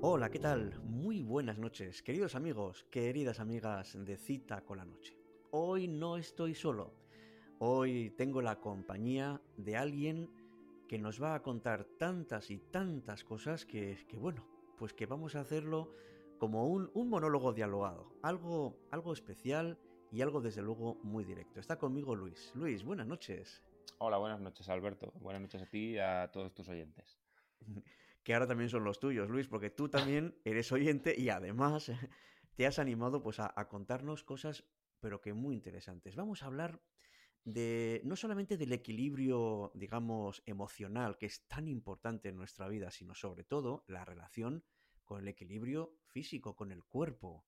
Hola, ¿qué tal? Muy buenas noches, queridos amigos, queridas amigas de Cita con la Noche. Hoy no estoy solo. Hoy tengo la compañía de alguien que nos va a contar tantas y tantas cosas que, que bueno, pues que vamos a hacerlo como un, un, monólogo dialogado, algo, algo especial y algo desde luego muy directo. Está conmigo Luis. Luis, buenas noches. Hola, buenas noches Alberto. Buenas noches a ti y a todos tus oyentes. que ahora también son los tuyos, Luis, porque tú también eres oyente y además te has animado pues a, a contarnos cosas pero que muy interesantes. Vamos a hablar de no solamente del equilibrio, digamos, emocional, que es tan importante en nuestra vida, sino sobre todo la relación con el equilibrio físico, con el cuerpo.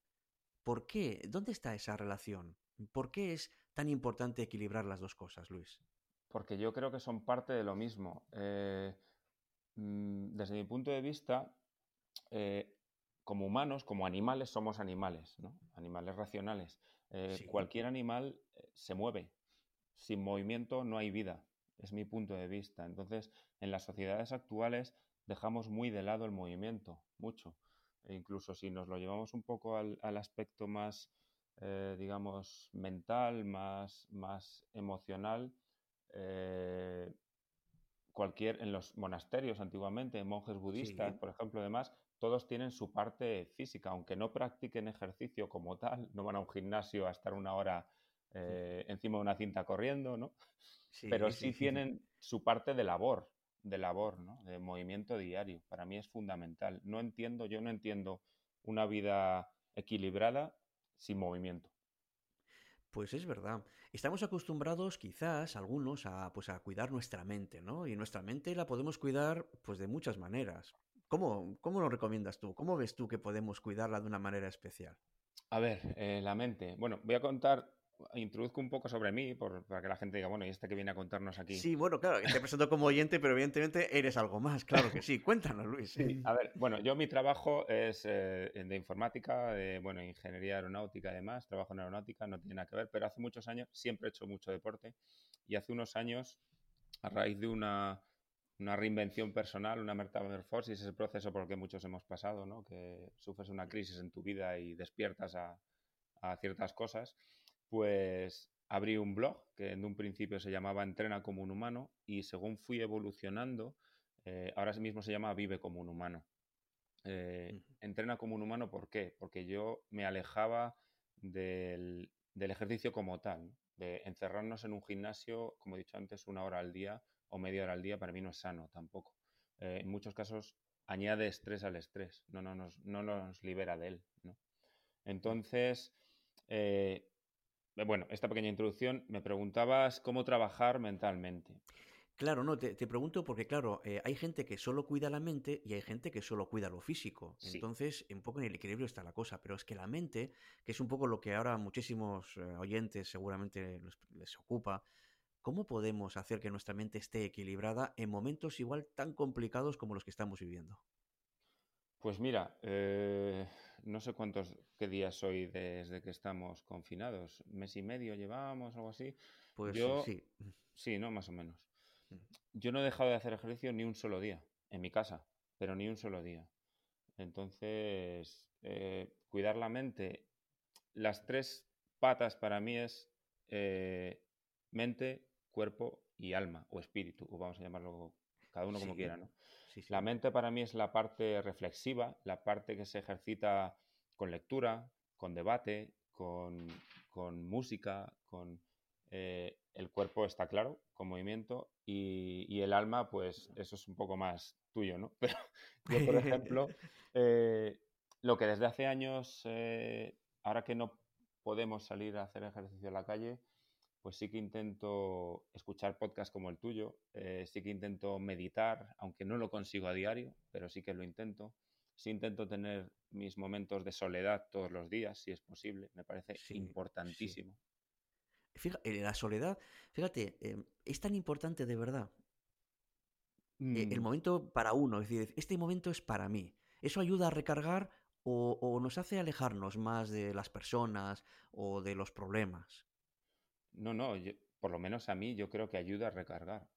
¿Por qué? ¿Dónde está esa relación? ¿Por qué es tan importante equilibrar las dos cosas, Luis? Porque yo creo que son parte de lo mismo. Eh, desde mi punto de vista, eh, como humanos, como animales, somos animales, ¿no? Animales racionales. Eh, sí. Cualquier animal eh, se mueve. Sin movimiento no hay vida. Es mi punto de vista. Entonces, en las sociedades actuales dejamos muy de lado el movimiento, mucho. E incluso si nos lo llevamos un poco al, al aspecto más, eh, digamos, mental, más, más emocional, cualquier, en los monasterios antiguamente, monjes budistas, sí. por ejemplo, demás, todos tienen su parte física, aunque no practiquen ejercicio como tal, no van a un gimnasio a estar una hora eh, encima de una cinta corriendo, ¿no? Sí, Pero sí, sí, tienen su parte de labor, de labor, ¿no? De movimiento diario. Para mí es fundamental. No entiendo, yo no entiendo una vida equilibrada sin movimiento. Pues es verdad. Estamos acostumbrados, quizás, algunos, a, pues, a cuidar nuestra mente, ¿no? Y nuestra mente la podemos cuidar, pues, de muchas maneras. ¿Cómo, cómo lo recomiendas tú? ¿Cómo ves tú que podemos cuidarla de una manera especial? A ver, eh, la mente. Bueno, voy a contar introduzco un poco sobre mí por, para que la gente diga, bueno, ¿y este que viene a contarnos aquí? Sí, bueno, claro, te presento como oyente, pero evidentemente eres algo más, claro que sí. Cuéntanos, Luis. Sí, a ver, bueno, yo mi trabajo es eh, de informática, de, bueno, ingeniería aeronáutica además, trabajo en aeronáutica, no tiene nada que ver, pero hace muchos años siempre he hecho mucho deporte y hace unos años, a raíz de una, una reinvención personal, una metamorfosis, ese proceso por el que muchos hemos pasado, ¿no? Que sufres una crisis en tu vida y despiertas a, a ciertas cosas, pues abrí un blog que en un principio se llamaba Entrena como un humano y según fui evolucionando, eh, ahora mismo se llama Vive como un humano. Eh, uh -huh. Entrena como un humano, ¿por qué? Porque yo me alejaba del, del ejercicio como tal, de encerrarnos en un gimnasio, como he dicho antes, una hora al día o media hora al día, para mí no es sano tampoco. Eh, en muchos casos añade estrés al estrés, no, no, nos, no nos libera de él. ¿no? Entonces, eh, bueno, esta pequeña introducción, me preguntabas cómo trabajar mentalmente. Claro, no, te, te pregunto porque, claro, eh, hay gente que solo cuida la mente y hay gente que solo cuida lo físico. Sí. Entonces, un poco en el equilibrio está la cosa. Pero es que la mente, que es un poco lo que ahora muchísimos eh, oyentes seguramente les, les ocupa, ¿cómo podemos hacer que nuestra mente esté equilibrada en momentos igual tan complicados como los que estamos viviendo? Pues mira, eh, no sé cuántos, qué días hoy desde que estamos confinados. ¿Mes y medio llevábamos, algo así? Pues Yo, sí. Sí, ¿no? Más o menos. Yo no he dejado de hacer ejercicio ni un solo día, en mi casa, pero ni un solo día. Entonces, eh, cuidar la mente, las tres patas para mí es eh, mente, cuerpo y alma, o espíritu, o vamos a llamarlo cada uno como quiera, ¿no? Sí, sí. La mente para mí es la parte reflexiva, la parte que se ejercita con lectura, con debate, con, con música, con eh, el cuerpo está claro, con movimiento, y, y, el alma, pues eso es un poco más tuyo, ¿no? Pero yo, por ejemplo, eh, lo que desde hace años, eh, ahora que no podemos salir a hacer ejercicio en la calle, pues sí que intento escuchar podcasts como el tuyo, eh, sí que intento meditar, aunque no lo consigo a diario, pero sí que lo intento. Sí intento tener mis momentos de soledad todos los días, si es posible, me parece sí, importantísimo. Sí. Fíjate, la soledad, fíjate, eh, es tan importante de verdad. Mm. Eh, el momento para uno, es decir, este momento es para mí. Eso ayuda a recargar o, o nos hace alejarnos más de las personas o de los problemas. No, no, yo, por lo menos a mí yo creo que ayuda a recargar.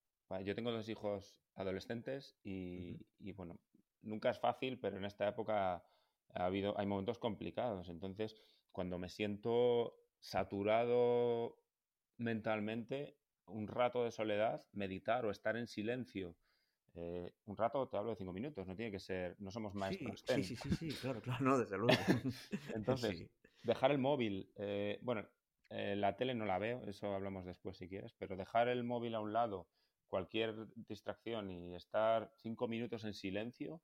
Yo tengo dos hijos adolescentes y, uh -huh. y bueno, nunca es fácil, pero en esta época ha habido, hay momentos complicados. Entonces, cuando me siento saturado mentalmente, un rato de soledad, meditar o estar en silencio. Eh, un rato te hablo de cinco minutos, no tiene que ser, no somos maestros. Sí, sí, sí, sí, claro, claro, no, desde luego. Entonces, dejar el móvil, eh, bueno, eh, la tele no la veo, eso hablamos después si quieres, pero dejar el móvil a un lado, cualquier distracción y estar cinco minutos en silencio,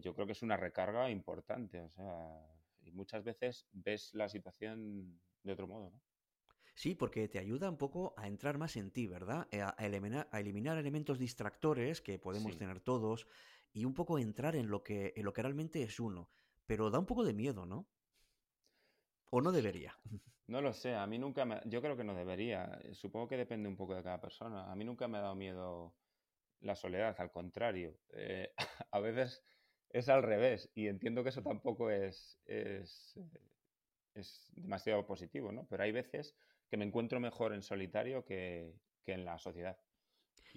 yo creo que es una recarga importante, o sea, y muchas veces ves la situación de otro modo, ¿no? Sí, porque te ayuda un poco a entrar más en ti, ¿verdad? Eh, a, eliminar, a eliminar, elementos distractores que podemos tener todos y un poco entrar en lo, que, en lo que realmente es uno. Pero da un poco de miedo, ¿no? ¿O no debería? No lo sé, a mí nunca me... Yo creo que no debería. Eh, supongo que depende un poco de cada persona. A mí nunca me ha dado miedo la soledad, al contrario. Eh, a veces es al revés y entiendo que eso tampoco es, es, es demasiado positivo, ¿no? Pero hay veces que me encuentro mejor en solitario que, en la sociedad.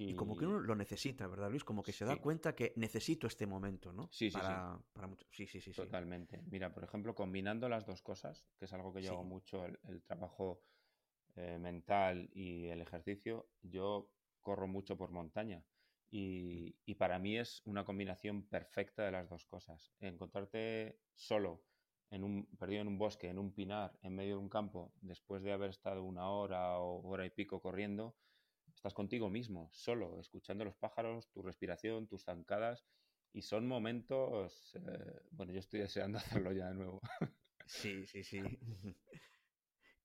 Y... como que uno lo necesita, ¿verdad, Luis? Como que se da cuenta que necesito este momento, ¿no? Sí, sí, para, sí. Para mucho... sí, sí, sí, Totalmente. Mira, por ejemplo, combinando las dos cosas, que es algo que yo hago mucho, el, trabajo eh, mental y el ejercicio, yo corro mucho por montaña. Y, y, para mí es una combinación perfecta de las dos cosas. Encontrarte solo en un, perdido en un bosque, en un pinar, en medio de un campo, después de haber estado una hora o hora y pico corriendo, estás contigo mismo, solo, escuchando los pájaros, tu respiración, tus zancadas, y son momentos, eh, bueno, yo estoy deseando hacerlo ya de nuevo. Sí, sí, sí.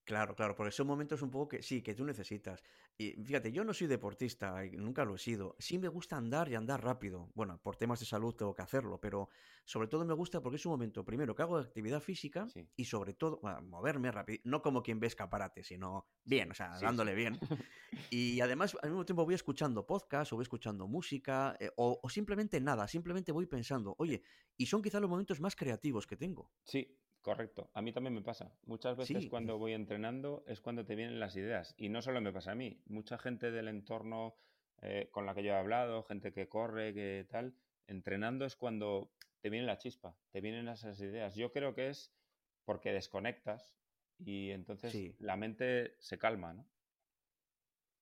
Claro, claro, porque son momentos un poco que sí, que tú necesitas. Y fíjate, yo no soy deportista, y nunca lo he sido. Sí me gusta andar y andar rápido. Bueno, por temas de salud tengo que hacerlo, pero sobre todo me gusta porque es un momento, primero, que hago actividad física y sobre todo, moverme rápido. No como quien ve escaparate, sino bien, o sea, dándole bien. Y además, al mismo tiempo voy escuchando podcast o voy escuchando música eh, o, o simplemente nada, simplemente voy pensando, oye, y son quizá los momentos más creativos que tengo. Sí, Correcto, a mí también me pasa. Muchas veces cuando voy entrenando es cuando te vienen las ideas. Y no solo me pasa a mí, mucha gente del entorno eh, con la que yo he hablado, gente que corre, que tal, entrenando es cuando te viene la chispa, te vienen esas ideas. Yo creo que es porque desconectas y entonces la mente se calma, ¿no?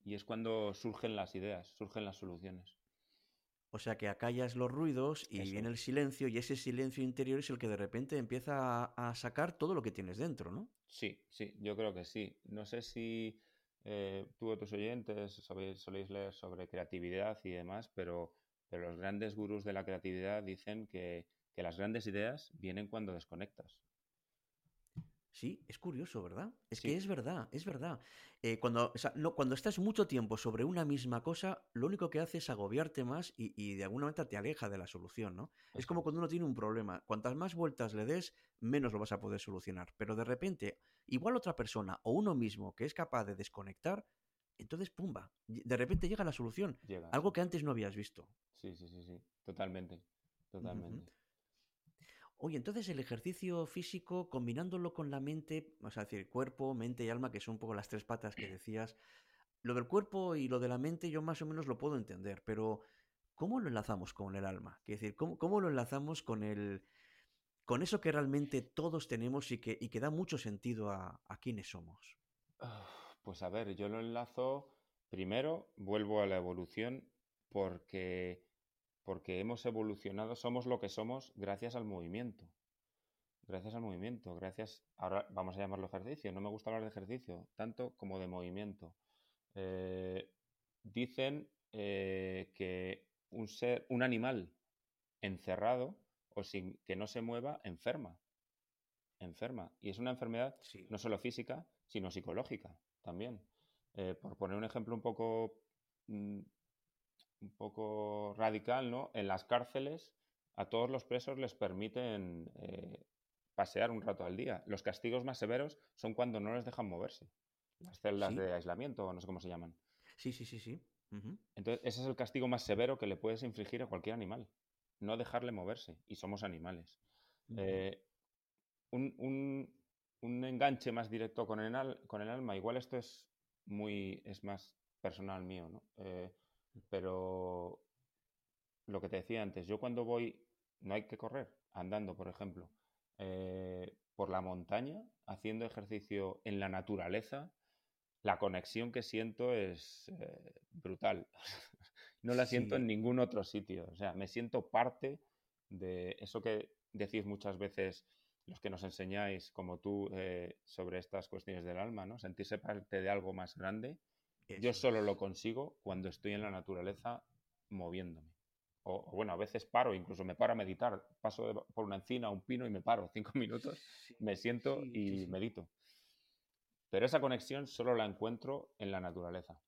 Y es cuando surgen las ideas, surgen las soluciones. O sea que acallas los ruidos y viene el silencio y ese silencio interior es el que de repente empieza a, sacar todo lo que tienes dentro, ¿no? Sí, sí, yo creo que sí. No sé si eh, tú o tus oyentes soléis leer sobre creatividad y demás, pero, pero los grandes gurús de la creatividad dicen que, que las grandes ideas vienen cuando desconectas. Sí, es curioso, ¿verdad? Es que es verdad, es verdad. Eh, cuando, no, cuando estás mucho tiempo sobre una misma cosa, lo único que hace es agobiarte más y, de alguna manera te aleja de la solución, ¿no? Es como cuando uno tiene un problema. Cuantas más vueltas le des, menos lo vas a poder solucionar. Pero de repente, igual otra persona o uno mismo que es capaz de desconectar, entonces, pumba, de repente llega la solución. algo que antes no habías visto. Sí, sí, sí, sí. Totalmente. Totalmente. Oye, entonces el ejercicio físico, combinándolo con la mente, o sea, decir, cuerpo, mente y alma, que son un poco las tres patas que decías, lo del cuerpo y lo de la mente yo más o menos lo puedo entender, pero ¿cómo lo enlazamos con el alma? Es decir, ¿cómo, lo enlazamos con el con eso que realmente todos tenemos y que, y que da mucho sentido a, a quienes somos? Ah, pues a ver, yo lo enlazo primero, vuelvo a la evolución, porque porque hemos evolucionado, somos lo que somos gracias al movimiento. Gracias al movimiento, gracias, ahora vamos a llamarlo ejercicio, no me gusta hablar de ejercicio, tanto como de movimiento. Eh, dicen eh, que un ser, un animal encerrado o sin que no se mueva, enferma. Enferma. Y es una enfermedad no solo física, sino psicológica también. Eh, por poner un ejemplo un poco mm, un poco radical, ¿no? En las cárceles a todos los presos les permiten eh, pasear un rato al día. Los castigos más severos son cuando no les dejan moverse. Las celdas de aislamiento, no sé cómo se llaman. Sí, sí, sí, sí. Entonces, ese es el castigo más severo que le puedes infligir a cualquier animal. No dejarle moverse. Y somos animales. Eh, un, enganche más directo con el, con el alma. Igual esto es muy. es más personal mío, ¿no? Eh, pero lo que te decía antes, yo cuando voy no hay que correr, andando, por ejemplo, eh, por la montaña, haciendo ejercicio en la naturaleza, la conexión que siento es eh, brutal. no la siento en ningún otro sitio. O sea, me siento parte de eso que decís muchas veces los que nos enseñáis, como tú, eh, sobre estas cuestiones del alma, ¿no? Sentirse parte de algo más grande. Yo solo lo consigo cuando estoy en la naturaleza moviéndome. O, bueno, a veces paro, incluso me paro a meditar. Paso por una encina, un pino y me paro cinco minutos, me siento y medito. Pero esa conexión solo la encuentro en la naturaleza.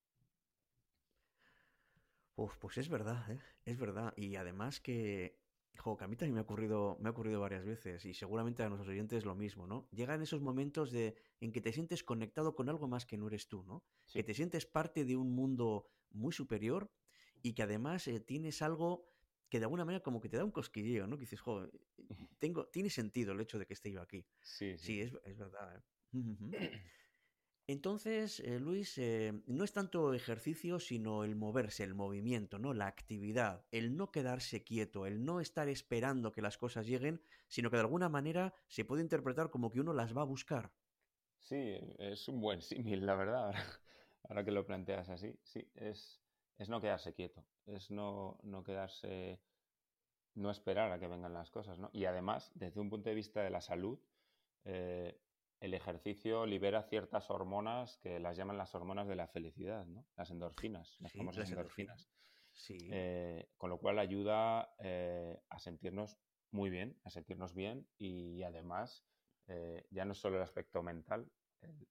Uf, pues es verdad, ¿eh? es verdad. Y además que, jo, que a mí también me ha ocurrido, me ha ocurrido varias veces y seguramente a nuestros oyentes lo mismo, ¿no? Llegan esos momentos de, en que te sientes conectado con algo más que no eres tú, ¿no? Que te sientes parte de un mundo muy superior y que además eh, tienes algo que de alguna manera como que te da un cosquilleo, ¿no? Que dices, jo, tengo, tiene sentido el hecho de que esté yo aquí. Sí, sí. es, es verdad. ¿eh? Entonces, eh, Luis, eh, no es tanto ejercicio, sino el moverse, el movimiento, ¿no? La actividad, el no quedarse quieto, el no estar esperando que las cosas lleguen, sino que de alguna manera se puede interpretar como que uno las va a buscar. Sí, es un buen símil, la verdad. Ahora que lo planteas así, sí, es, es no quedarse quieto, es no, no quedarse, no esperar a que vengan las cosas, ¿no? Y además, desde un punto de vista de la salud, eh, el ejercicio libera ciertas hormonas que las llaman las hormonas de la felicidad, ¿no? Las endorfinas, las famosas endorfinas. Sí. Eh, con lo cual ayuda eh, a sentirnos muy bien, a sentirnos bien y además eh, ya no es solo el aspecto mental,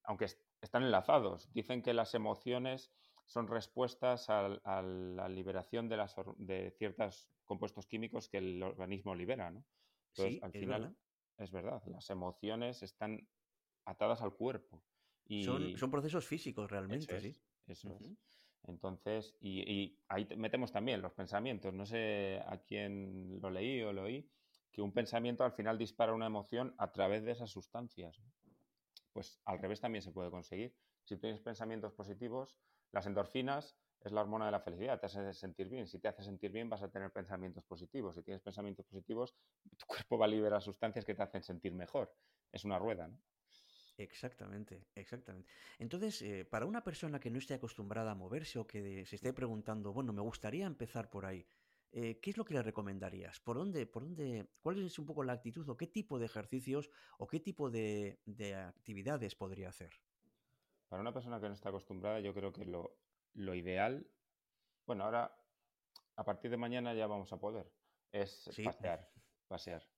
aunque están enlazados. Dicen que las emociones son respuestas a, la liberación de, las, de ciertos compuestos químicos que el organismo libera, ¿no? Entonces, al final, es verdad, las emociones están atadas al cuerpo. Y son, procesos físicos realmente, sí. Eso es. Entonces, y, ahí metemos también los pensamientos. No sé a quién lo leí o lo oí, que un pensamiento al final dispara una emoción a través de esas sustancias. Pues al revés también se puede conseguir. Si tienes pensamientos positivos, las endorfinas es la hormona de la felicidad, te hace sentir bien. Si te hace sentir bien, vas a tener pensamientos positivos. Si tienes pensamientos positivos, tu cuerpo va a liberar sustancias que te hacen sentir mejor. Es una rueda, ¿no? Exactamente, exactamente. Entonces, eh, para una persona que no esté acostumbrada a moverse o que se esté preguntando, bueno, me gustaría empezar por ahí, eh, ¿qué es lo que le recomendarías? ¿Por dónde, por dónde, cuál es un poco la actitud o qué tipo de ejercicios o qué tipo de, actividades podría hacer? Para una persona que no está acostumbrada, yo creo que lo, lo ideal, bueno, ahora a partir de mañana ya vamos a poder, es pasear, pasear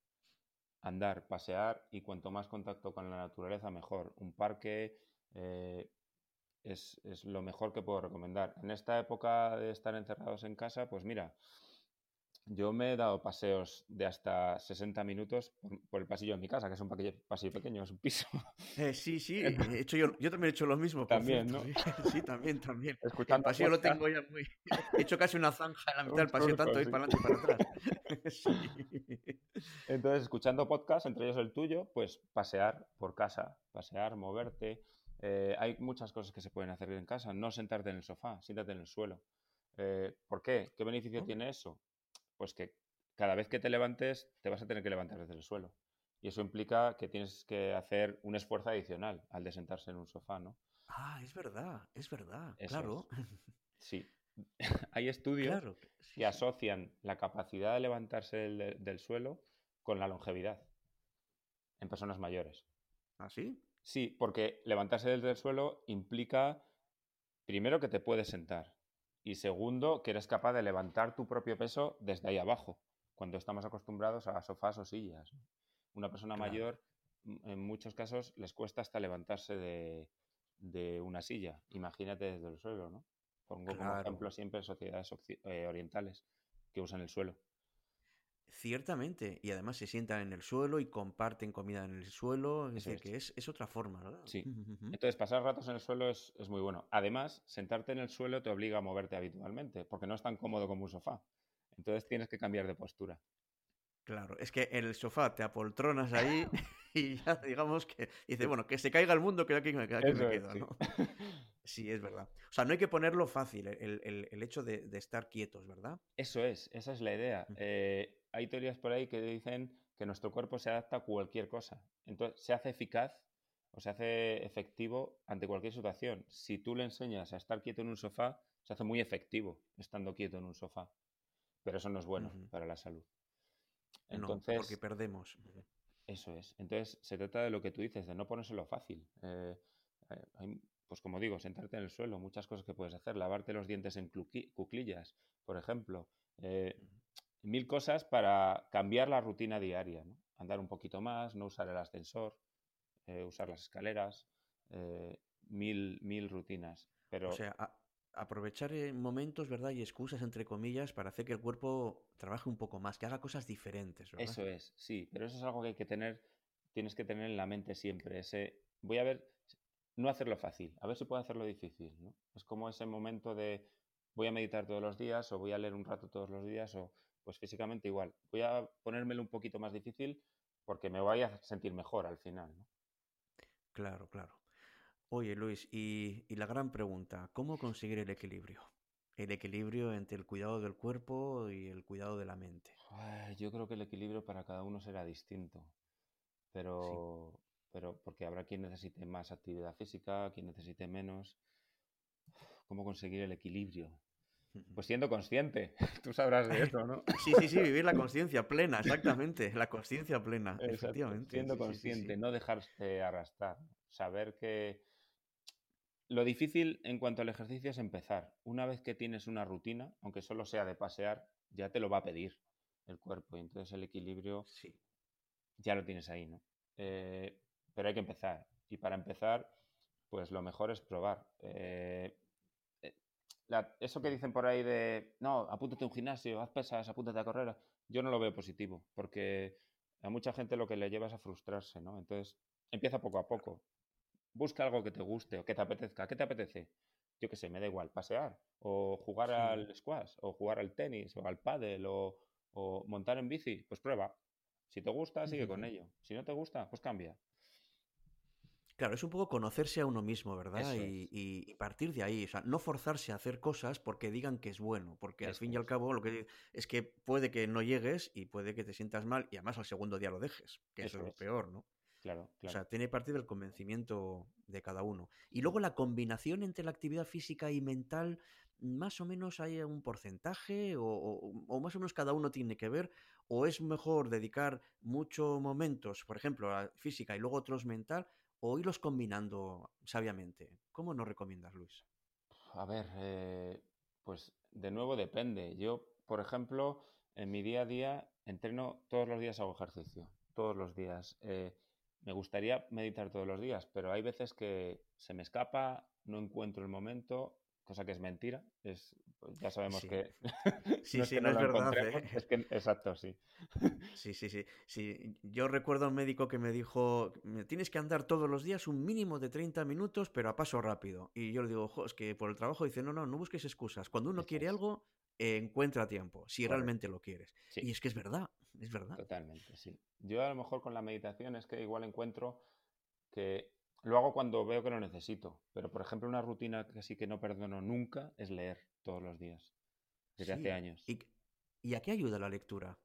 andar, pasear y cuanto más contacto con la naturaleza, mejor. Un parque eh, es, lo mejor que puedo recomendar. En esta época de estar encerrados en casa, pues mira, yo me he dado paseos de hasta 60 minutos por, el pasillo de mi casa, que es un pasillo pequeño, es un piso. Eh, sí, sí, he hecho yo, yo, también he hecho lo mismo. También, ¿no? Sí, también, también. el pasillo lo tengo ya muy... He hecho casi una zanja en la mitad del pasillo, tanto ir para adelante y para atrás. Entonces, escuchando podcast, entre ellos el tuyo, pues pasear por casa, pasear, moverte. Eh, hay muchas cosas que se pueden hacer en casa. No sentarte en el sofá, siéntate en el suelo. Eh, ¿Por qué? ¿Qué beneficio tiene eso? Pues que cada vez que te levantes, te vas a tener que levantar desde el suelo. Y eso implica que tienes que hacer un esfuerzo adicional al de sentarse en un sofá, ¿no? Ah, es verdad, es verdad, claro. Sí, hay estudios que asocian la capacidad de levantarse del, suelo con la longevidad en personas mayores. ¿Ah, sí? Sí, porque levantarse desde el suelo implica, primero, que te puedes sentar y segundo, que eres capaz de levantar tu propio peso desde ahí abajo, cuando estamos acostumbrados a sofás o sillas. Una persona mayor, en muchos casos, les cuesta hasta levantarse de, de una silla. Imagínate desde el suelo, ¿no? Pongo como ejemplo siempre sociedades eh, orientales que usan el suelo. Ciertamente, y además se sientan en el suelo y comparten comida en el suelo, es decir, que es, otra forma, ¿verdad? Sí. Entonces, pasar ratos en el suelo es, muy bueno. Además, sentarte en el suelo te obliga a moverte habitualmente, porque no es tan cómodo como un sofá. Entonces tienes que cambiar de postura. Claro, es que en el sofá te apoltronas ahí y ya digamos que dice, bueno, que se caiga el mundo, que aquí, me, quedo, ¿no? Sí, es verdad. O sea, no hay que ponerlo fácil, el, hecho de, estar quietos, ¿verdad? Eso es, esa es la idea. Eh, hay teorías por ahí que dicen que nuestro cuerpo se adapta a cualquier cosa. Entonces, se hace eficaz o se hace efectivo ante cualquier situación. Si tú le enseñas a estar quieto en un sofá, se hace muy efectivo estando quieto en un sofá. Pero eso no es bueno para la salud. Entonces, no, porque perdemos. Eso es. Entonces, se trata de lo que tú dices, de no ponérselo fácil. Eh, eh, pues como digo, sentarte en el suelo, muchas cosas que puedes hacer, lavarte los dientes en cuclillas, por ejemplo. Eh, mil cosas para cambiar la rutina diaria, Andar un poquito más, no usar el ascensor, usar las escaleras, mil, mil rutinas. Pero... O sea, aprovechar momentos, ¿verdad? Y excusas, entre comillas, para hacer que el cuerpo trabaje un poco más, que haga cosas diferentes, ¿verdad? Eso es, sí, pero eso es algo que hay que tener, tienes que tener en la mente siempre. Ese, voy a ver, no hacerlo fácil, a ver si puedo hacerlo difícil, ¿no? Es como ese momento de voy a meditar todos los días o voy a leer un rato todos los días o pues físicamente igual. Voy a ponérmelo un poquito más difícil porque me voy a sentir mejor al final, ¿no? Claro, claro. Oye, Luis, y, la gran pregunta, ¿cómo conseguir el equilibrio? El equilibrio entre el cuidado del cuerpo y el cuidado de la mente. Yo creo que el equilibrio para cada uno será distinto, pero, pero porque habrá quien necesite más actividad física, quien necesite menos. ¿Cómo conseguir el equilibrio? Pues siendo consciente, tú sabrás de eso, ¿no? Sí, sí, sí, vivir la conciencia plena, exactamente, la conciencia plena, efectivamente. Siendo consciente, no dejarse arrastrar, saber que lo difícil en cuanto al ejercicio es empezar. Una vez que tienes una rutina, aunque solo sea de pasear, ya te lo va a pedir el cuerpo. Y entonces el equilibrio ya lo tienes ahí, ¿no? Eh, pero hay que empezar. Y para empezar, pues lo mejor es probar. Eh, eh, eso que dicen por ahí de, no, apúntate a un gimnasio, haz pesas, apúntate a correr, yo no lo veo positivo, porque a mucha gente lo que le lleva es a frustrarse, ¿no? Entonces, empieza poco a poco busca algo que te guste o que te apetezca. ¿Qué te apetece? Yo qué sé, me da igual, pasear, o jugar al squash, o jugar al tenis, o al pádel, o, montar en bici, pues prueba. Si te gusta, sigue con ello. Si no te gusta, pues cambia. Claro, es un poco conocerse a uno mismo, ¿verdad? Y, partir de ahí, o sea, no forzarse a hacer cosas porque digan que es bueno, porque al fin y al cabo lo que es que puede que no llegues y puede que te sientas mal y además al segundo día lo dejes, que eso, es lo peor, ¿no? Claro, O sea, tiene parte del convencimiento de cada uno. Y luego la combinación entre la actividad física y mental, más o menos hay un porcentaje o, más o menos cada uno tiene que ver, o es mejor dedicar muchos momentos, por ejemplo, a física y luego otros mental, o irlos combinando sabiamente. ¿Cómo nos recomiendas, Luis? A ver, eh, pues de nuevo depende. Yo, por ejemplo, en mi día a día entreno todos los días hago ejercicio, todos los días. Eh, me gustaría meditar todos los días, pero hay veces que se me escapa, no encuentro el momento, cosa que es mentira. Es, ya sabemos que. sí, sí, no, es verdad. ¿eh? Es que, exacto, sí. sí, sí, sí, sí. Yo recuerdo a un médico que me dijo: tienes que andar todos los días un mínimo de 30 minutos, pero a paso rápido. Y yo le digo: es que por el trabajo dice: no, no, no busques excusas. Cuando uno quiere algo, encuentra tiempo, si realmente lo quieres. Y es que es verdad, es verdad. Totalmente, sí. Yo a lo mejor con la meditación es que igual encuentro que lo hago cuando veo que lo necesito, pero por ejemplo una rutina que sí que no perdono nunca es leer todos los días, desde hace años. ¿Y, ¿Y, a qué ayuda la lectura?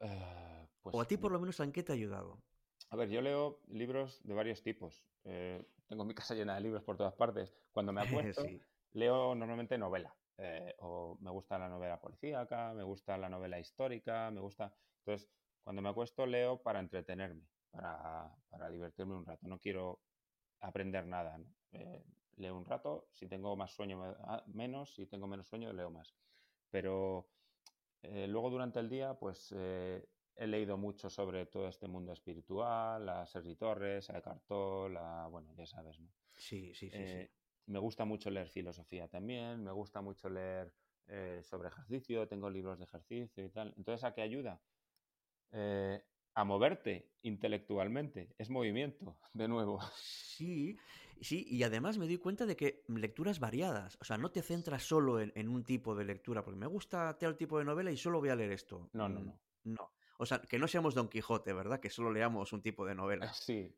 Ah, pues, o a ti por lo menos en qué te ha ayudado. A ver, yo leo libros de varios tipos. Eh, tengo mi casa llena de libros por todas partes. Cuando me acuesto, leo normalmente novela. Eh, o me gusta la novela policíaca, me gusta la novela histórica, me gusta... Entonces, cuando me acuesto leo para entretenerme, para, para divertirme un rato. No quiero aprender nada. Eh, leo un rato, si tengo más sueño, ah, menos, si tengo menos sueño, leo más. Pero eh, luego durante el día, pues he leído mucho sobre todo este mundo espiritual, a Sergi Torres, a Eckhart Tolle, a, bueno, ya sabes, ¿no? Sí, sí, sí, sí me gusta mucho leer filosofía también, me gusta mucho leer eh, sobre ejercicio, tengo libros de ejercicio y tal. Entonces, ¿a qué ayuda? Eh, a moverte intelectualmente, es movimiento, de nuevo. Sí, sí, y además me doy cuenta de que lecturas variadas, o sea, no te centras solo en, un tipo de lectura, porque me gusta tal tipo de novela y solo voy a leer esto. No, no, mm, no. No. O sea, que no seamos Don Quijote, ¿verdad? Que solo leamos un tipo de novela. Sí.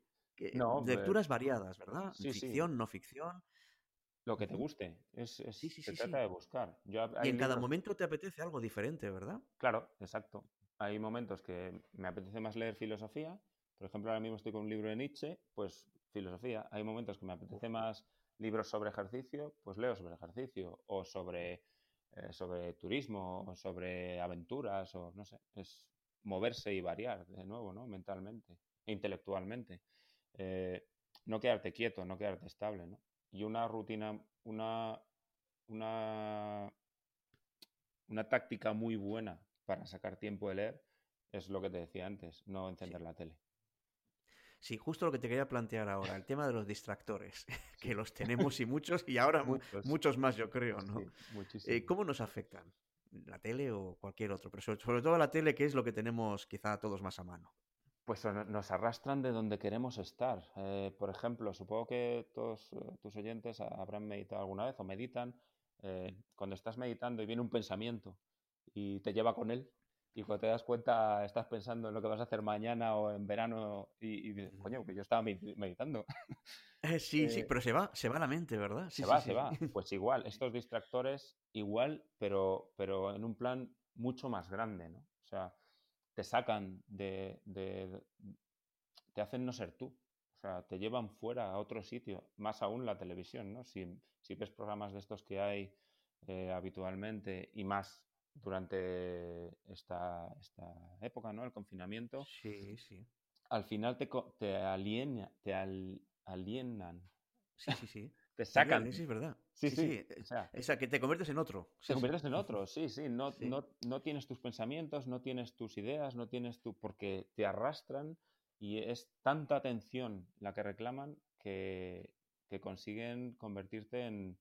no, lecturas variadas, ¿verdad? ficción, no ficción. Lo que te guste. Es, se trata de buscar. y en cada momento te apetece algo diferente, ¿verdad? Claro, exacto. Hay momentos que me apetece más leer filosofía. Por ejemplo, ahora mismo estoy con un libro de Nietzsche, pues filosofía. Hay momentos que me apetece más libros sobre ejercicio, pues leo sobre ejercicio o sobre, eh, sobre turismo o sobre aventuras o no sé, es moverse y variar de nuevo, ¿no? Mentalmente e intelectualmente. Eh, no quedarte quieto, no quedarte estable, ¿no? Y una rutina, una, una, una táctica muy buena para sacar tiempo de leer es lo que te decía antes, no encender la tele. Sí, justo lo que te quería plantear ahora, el tema de los distractores, que los tenemos y muchos, y ahora muchos, más, yo creo, ¿no? Eh, ¿Cómo nos afectan? ¿La tele o cualquier otro? Pero sobre, todo la tele, que es lo que tenemos quizá todos más a mano. Pues nos arrastran de donde queremos estar. Eh, por ejemplo, supongo que todos eh, tus oyentes habrán meditado alguna vez o meditan. cuando estás meditando y viene un pensamiento y te lleva con él, y cuando te das cuenta estás pensando en lo que vas a hacer mañana o en verano y, dices, coño, que yo estaba meditando. Eh, sí, sí, eh, pero se va, se va la mente, ¿verdad? se va, se va. Pues igual, estos distractores igual, pero, pero en un plan mucho más grande, ¿no? O sea, te sacan de, te hacen no ser tú. O sea, te llevan fuera a otro sitio, más aún la televisión, ¿no? Si, si ves programas de estos que hay eh, habitualmente y más durante esta, esta época, ¿no? El confinamiento. Sí, sí. Al final te, te, aliena, te alienan. Sí, sí, sí. te sacan. Sí, es verdad. Sí, sí. O, sea, que te conviertes en otro. te conviertes en otro, sí, sí. No, No, no tienes tus pensamientos, no tienes tus ideas, no tienes tu... porque te arrastran y es tanta atención la que reclaman que, que consiguen convertirte en,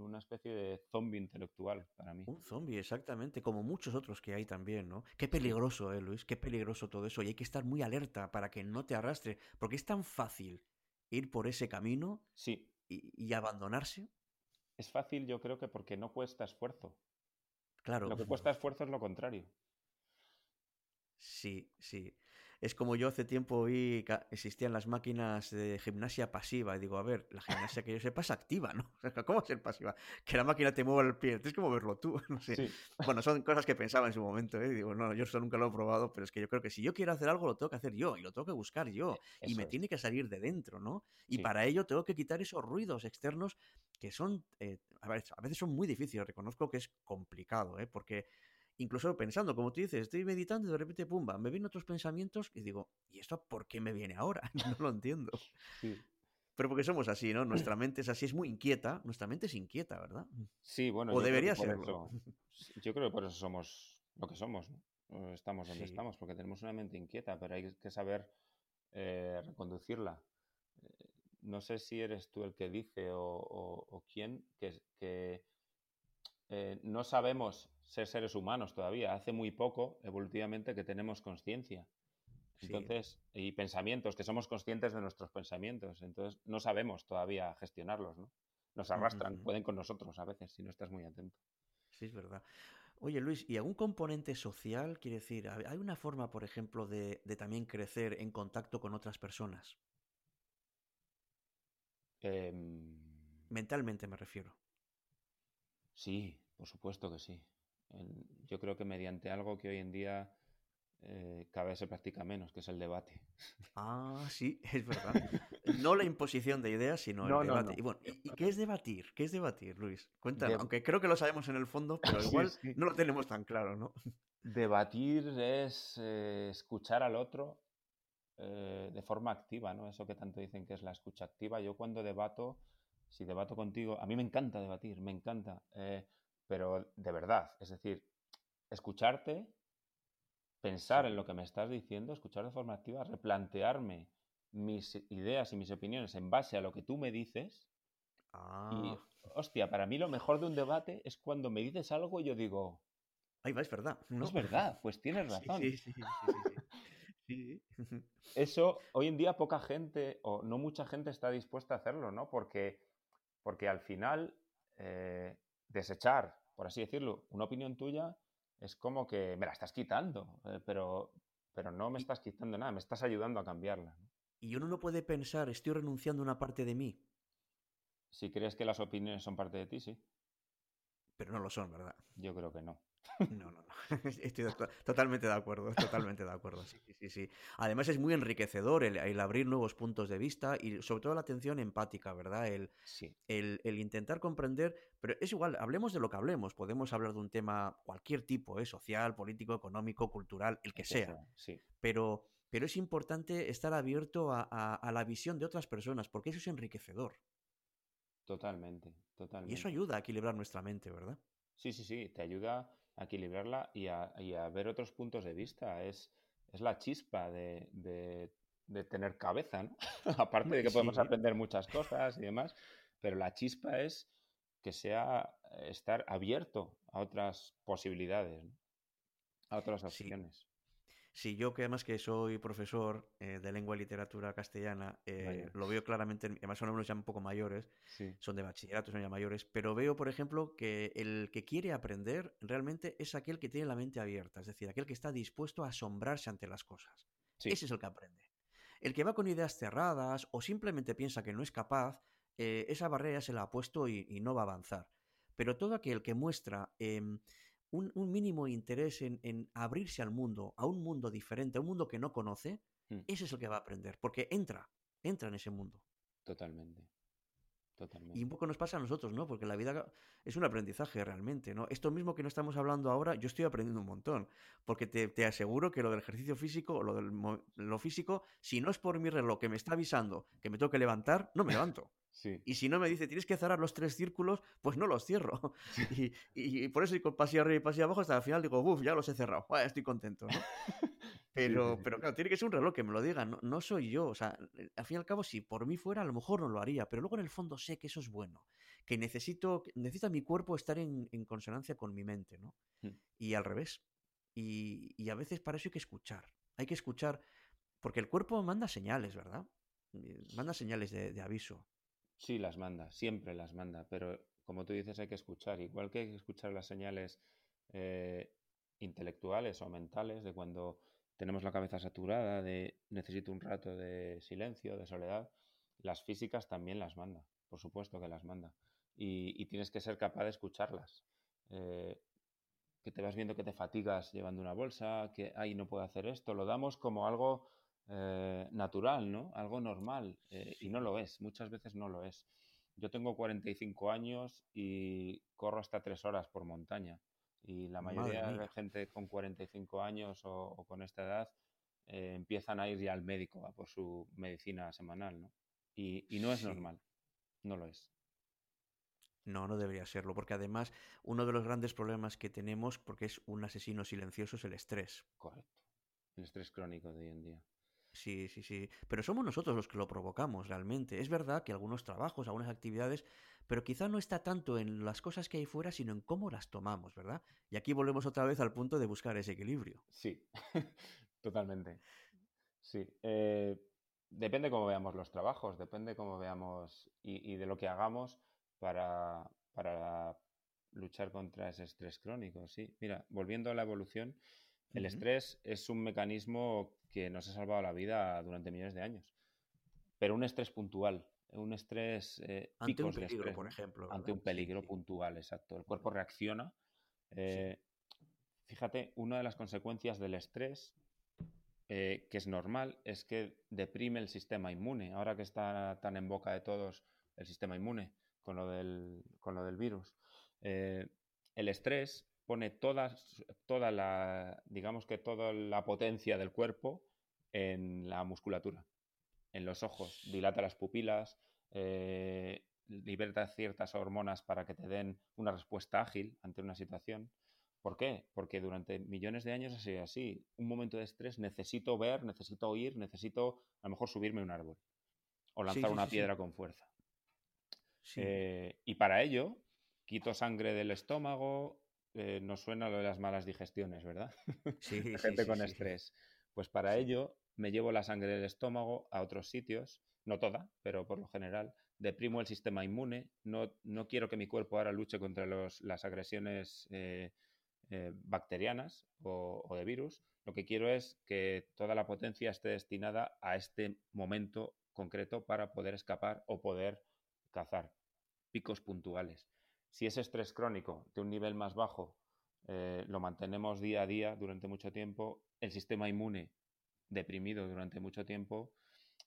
una especie de zombie intelectual para mí. Un zombie, exactamente, como muchos otros que hay también, ¿no? Qué peligroso, ¿eh, Luis? Qué peligroso todo eso. Y hay que estar muy alerta para que no te arrastre, porque es tan fácil ir por ese camino sí. y, abandonarse. Es fácil, yo creo que porque no cuesta esfuerzo. Claro. Lo que cuesta esfuerzo es lo contrario. Sí, sí. Es como yo hace tiempo vi que existían las máquinas de gimnasia pasiva. Y digo, a ver, la gimnasia que yo sepa es activa, ¿no? ¿Cómo va a ser pasiva? Que la máquina te mueva el pie. Tienes que moverlo tú. No sé. Bueno, son cosas que pensaba en su momento. ¿eh? digo, no, yo eso nunca lo he probado, pero es que yo creo que si yo quiero hacer algo, lo tengo que hacer yo. Y lo tengo que buscar yo. y me tiene que salir de dentro, ¿no? Y para ello tengo que quitar esos ruidos externos que son, eh, a veces son muy difíciles. Reconozco que es complicado, ¿eh? Porque incluso pensando, como tú dices, estoy meditando y de repente, pumba, me vienen otros pensamientos y digo, ¿y esto por qué me viene ahora? no lo entiendo. Pero porque somos así, ¿no? Nuestra mente es así, es muy inquieta. Nuestra mente es inquieta, ¿verdad? Sí, bueno. O debería serlo. yo creo que por eso somos lo que somos, ¿no? Estamos donde estamos, porque tenemos una mente inquieta, pero hay que saber eh, reconducirla. Eh, no sé si eres tú el que dice o, quién, que, que eh, no sabemos ser seres humanos todavía. Hace muy poco, evolutivamente, que tenemos conciencia. Entonces, y pensamientos, que somos conscientes de nuestros pensamientos. Entonces, no sabemos todavía gestionarlos, ¿no? Nos arrastran, pueden con nosotros a veces, si no estás muy atento. Sí, es verdad. Oye, Luis, ¿y algún componente social? Quiere decir, ¿hay una forma, por ejemplo, de, también crecer en contacto con otras personas? Em, Mentalmente me refiero. Sí, por supuesto que sí yo creo que mediante algo que hoy en día eh, cada vez se practica menos, que es el debate. Ah, sí, es verdad. No la imposición de ideas, sino el debate. Y bueno, ¿y, qué es debatir? ¿Qué es debatir, Luis? Cuéntanos, aunque creo que lo sabemos en el fondo, pero igual no lo tenemos tan claro, ¿no? Debatir es eh, escuchar al otro eh, de forma activa, ¿no? Eso que tanto dicen que es la escucha activa. Yo cuando debato, si debato contigo, a mí me encanta debatir, me encanta pero de verdad, es decir, escucharte, pensar en lo que me estás diciendo, escuchar de forma activa, replantearme mis ideas y mis opiniones en base a lo que tú me dices. Y, ah. hostia, para mí lo mejor de un debate es cuando me dices algo y yo digo... Ahí va, es verdad. ¿no? Es verdad, pues tienes razón. Sí, sí, sí, Eso hoy en día poca gente o no mucha gente está dispuesta a hacerlo, ¿no? Porque, porque al final eh, desechar por así decirlo, una opinión tuya es como que me la estás quitando, eh, pero, pero no me estás quitando nada, me estás ayudando a cambiarla. Y uno no puede pensar, estoy renunciando a una parte de mí. Si crees que las opiniones son parte de ti, sí. Pero no lo son, ¿verdad? Yo creo que no. No, no, no. Estoy totalmente de acuerdo, totalmente de acuerdo. Sí, sí, sí. Además es muy enriquecedor el, abrir nuevos puntos de vista y sobre todo la atención empática, ¿verdad? El, el, intentar comprender, pero es igual, hablemos de lo que hablemos. Podemos hablar de un tema cualquier tipo, ¿eh? social, político, económico, cultural, el que, sea. Sí. Pero, pero es importante estar abierto a la visión de otras personas porque eso es enriquecedor. Totalmente, totalmente. Y eso ayuda a equilibrar nuestra mente, ¿verdad? Sí, sí, sí, te ayuda a equilibrarla y a, ver otros puntos de vista. Es, es la chispa de, de, tener cabeza, ¿no? Aparte de que podemos aprender muchas cosas y demás, pero la chispa es que sea estar abierto a otras posibilidades, a otras opciones. Sí, yo que además que soy profesor eh, de lengua y literatura castellana, eh, lo veo claramente, además son unos ya un poco mayores, son de bachillerato, son ya mayores, pero veo, por ejemplo, que el que quiere aprender realmente es aquel que tiene la mente abierta, es decir, aquel que está dispuesto a asombrarse ante las cosas. Ese es el que aprende. El que va con ideas cerradas o simplemente piensa que no es capaz, eh, esa barrera se la ha puesto y, no va a avanzar. Pero todo aquel que muestra em, un, mínimo interés en, abrirse al mundo, a un mundo diferente, a un mundo que no conoce, mm. ese es el que va a aprender, porque entra, entra en ese mundo. Totalmente. Totalmente. Y un poco nos pasa a nosotros, ¿no? Porque la vida es un aprendizaje realmente, ¿no? Esto mismo que no estamos hablando ahora, yo estoy aprendiendo un montón. Porque te, aseguro que lo del ejercicio físico, o lo del lo físico, si no es por mi reloj que me está avisando que me tengo que levantar, no me levanto. Y si no me dice, tienes que cerrar los tres círculos, pues no los cierro. Y, por eso digo, pasé arriba y pasé abajo, hasta el final digo, uff, ya los he cerrado, estoy contento, ¿no? Pero, pero claro, tiene que ser un reloj que me lo diga, no, soy yo. O sea, al fin y al cabo, si por mí fuera, a lo mejor no lo haría, pero luego en el fondo sé que eso es bueno, que necesito, necesita mi cuerpo estar en, consonancia con mi mente, ¿no? Hmm. Y al revés. Y, y a veces para eso hay que escuchar. Hay que escuchar, porque el cuerpo manda señales, ¿verdad? Manda señales de aviso. Sí, las manda, siempre las manda, pero como tú dices hay que escuchar, igual que hay que escuchar las señales eh, intelectuales o mentales de cuando tenemos la cabeza saturada, de necesito un rato de silencio, de soledad, las físicas también las manda, por supuesto que las manda, y, tienes que ser capaz de escucharlas. Eh, que te vas viendo que te fatigas llevando una bolsa, que, ay, no puedo hacer esto, lo damos como algo eh, natural, ¿no? Algo normal. Eh, y no lo es, muchas veces no lo es. Yo tengo 45 años y corro hasta 3 horas por montaña. Y la mayoría de gente con 45 años o, con esta edad eh, empiezan a ir ya al médico a por su medicina semanal, ¿no? Y, no es normal, no lo es. No, no debería serlo, porque además uno de los grandes problemas que tenemos, porque es un asesino silencioso, es el estrés. Correcto. El estrés crónico de hoy en día. Sí, sí, sí. Pero somos nosotros los que lo provocamos realmente. Es verdad que algunos trabajos, algunas actividades, pero quizá no está tanto en las cosas que hay fuera, sino en cómo las tomamos, ¿verdad? Y aquí volvemos otra vez al punto de buscar ese equilibrio. Sí, totalmente. Sí. Eh, depende cómo veamos los trabajos, depende cómo veamos y, de lo que hagamos para, para luchar contra ese estrés crónico. Sí, mira, volviendo a la evolución, el estrés es un mecanismo que nos ha salvado la vida durante millones de años. Pero un estrés puntual, un estrés... Eh, ante un peligro, por ejemplo. Ante un peligro puntual, exacto. El cuerpo reacciona. Eh, fíjate, una de las consecuencias del estrés, eh, que es normal, es que deprime el sistema inmune. Ahora que está tan en boca de todos el sistema inmune con lo del, con lo del virus. el estrés pone todas, toda la, digamos que toda la potencia del cuerpo en la musculatura, en los ojos, dilata las pupilas, eh, liberta ciertas hormonas para que te den una respuesta ágil ante una situación. ¿Por qué? Porque durante millones de años ha sido así. Un momento de estrés necesito ver, necesito oír, necesito a lo mejor subirme a un árbol o lanzar una piedra con fuerza. Eh, y para ello quito sangre del estómago, eh, nos suena lo de las malas digestiones, ¿verdad? Sí, gente con estrés. Pues para ello me llevo la sangre del estómago a otros sitios, no toda, pero por lo general, deprimo el sistema inmune, no, no quiero que mi cuerpo ahora luche contra las agresiones eh, eh, bacterianas o, o de virus, lo que quiero es que toda la potencia esté destinada a este momento concreto para poder escapar o poder cazar picos puntuales. Si ese estrés crónico de un nivel más bajo eh, lo mantenemos día a día durante mucho tiempo, el sistema inmune deprimido durante mucho tiempo,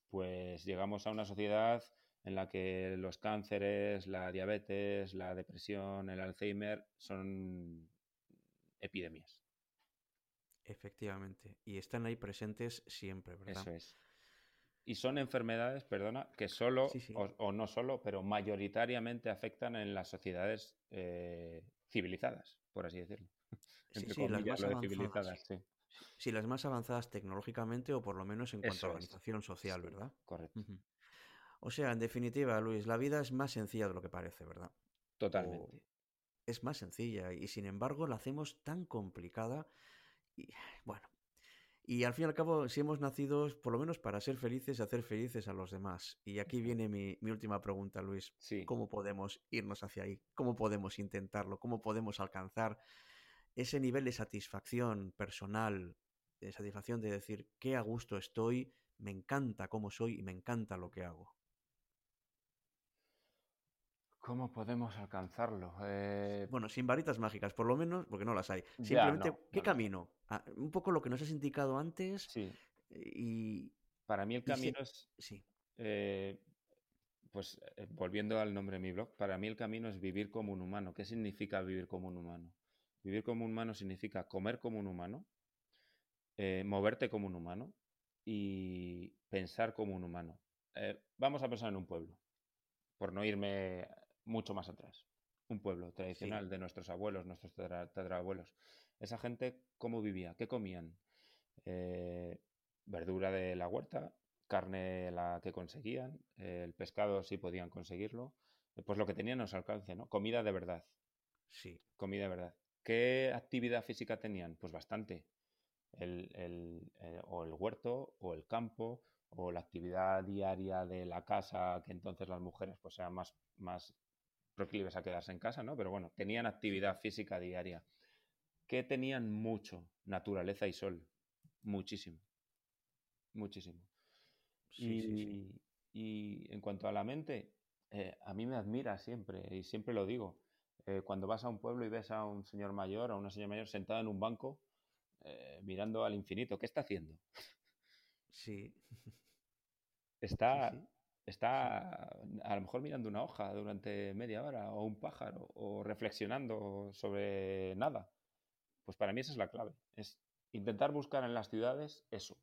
pues llegamos a una sociedad en la que los cánceres, la diabetes, la depresión, el Alzheimer son epidemias. Efectivamente. Y están ahí presentes siempre, ¿verdad? Eso es. Y son enfermedades, perdona, que solo, O, no solo, pero mayoritariamente afectan en las sociedades eh, civilizadas, por así decirlo. sí, sí, las más avanzadas. sí. las más avanzadas tecnológicamente o por lo menos en cuanto a organización social, ¿verdad? Correcto. O sea, en definitiva, Luis, la vida es más sencilla de lo que parece, ¿verdad? Totalmente. es más sencilla y sin embargo la hacemos tan complicada y bueno. Y al fin y al cabo, si hemos nacido por lo menos para ser felices y hacer felices a los demás. Y aquí viene mi, mi última pregunta, Luis. Sí. ¿Cómo podemos irnos hacia ahí? ¿Cómo podemos intentarlo? ¿Cómo podemos alcanzar ese nivel de satisfacción personal, de satisfacción de decir, qué a gusto estoy, me encanta cómo soy y me encanta lo que hago? ¿Cómo podemos alcanzarlo? Eh, bueno, sin varitas mágicas, por lo menos, porque no las hay. Simplemente, ¿qué camino? Un poco lo que nos has indicado antes. Sí. Y. Para mí el camino es. Sí. Eh, pues eh, volviendo al nombre de mi blog, para mí el camino es vivir como un humano. ¿Qué significa vivir como un humano? Vivir como un humano significa comer como un humano, moverte como un humano y pensar como un humano. vamos a pensar en un pueblo, por no irme mucho más atrás. Un pueblo tradicional de nuestros abuelos, nuestros tetrabuelos. Esa gente, ¿cómo vivía? ¿Qué comían? Eh, verdura de la huerta, carne la que conseguían, el pescado si podían conseguirlo. Pues lo que tenían a su alcance, ¿no? Comida de verdad. Sí. Comida de verdad. ¿Qué actividad física tenían? Pues bastante. El, el, eh, o el huerto, o el campo, o la actividad diaria de la casa, que entonces las mujeres pues eran más, más proclives a quedarse en casa, ¿no? Pero bueno, tenían actividad física diaria. ¿Qué tenían mucho? Naturaleza y sol. Muchísimo. Muchísimo. y, y, en cuanto a la mente, eh, a mí me admira siempre, y siempre lo digo. Eh, cuando vas a un pueblo y ves a un señor mayor, a una señora mayor sentada en un banco, eh, mirando al infinito, ¿qué está haciendo? Sí. Está, está a lo mejor mirando una hoja durante media hora o un pájaro o reflexionando sobre nada. Pues para mí esa es la clave, es intentar buscar en las ciudades eso,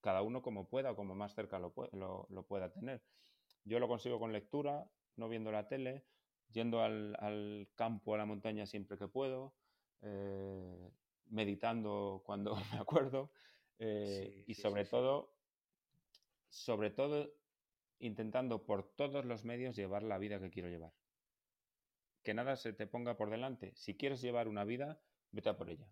cada uno como pueda o como más cerca lo, lo, pueda tener. Yo lo consigo con lectura, no viendo la tele, yendo al, al campo, a la montaña siempre que puedo, eh, meditando cuando me acuerdo eh, y sobre todo, sobre todo intentando por todos los medios llevar la vida que quiero llevar. Que nada se te ponga por delante. Si quieres llevar una vida, vete a por ella.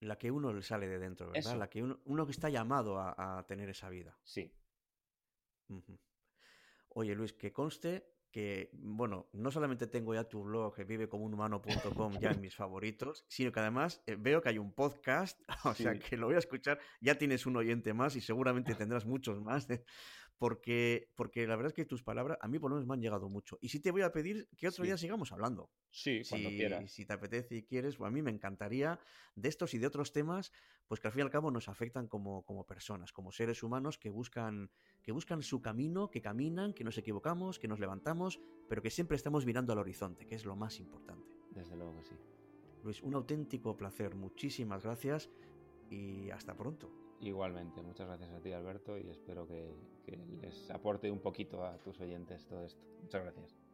La que uno le sale de dentro, ¿verdad? La que uno, que está llamado a, tener esa vida. Sí. Oye, Luis, que conste que, bueno, no solamente tengo ya tu blog, que vivecomunhumano.com ya en mis favoritos, sino que además eh, veo que hay un podcast, o sea que lo voy a escuchar, ya tienes un oyente más y seguramente tendrás muchos más, porque, porque la verdad es que tus palabras a mí por lo menos me han llegado mucho. Y sí te voy a pedir que otro día sigamos hablando. Sí, cuando si, quieras. Si te apetece y quieres, pues a mí me encantaría de estos y de otros temas, pues que al fin y al cabo nos afectan como, como personas, como seres humanos que buscan, que buscan su camino, que caminan, que nos equivocamos, que nos levantamos, pero que siempre estamos mirando al horizonte, que es lo más importante. Desde luego que sí. Luis, un auténtico placer. Muchísimas gracias y hasta pronto. Igualmente, muchas gracias a ti Alberto y espero que, les aporte un poquito a tus oyentes todo esto. Muchas gracias.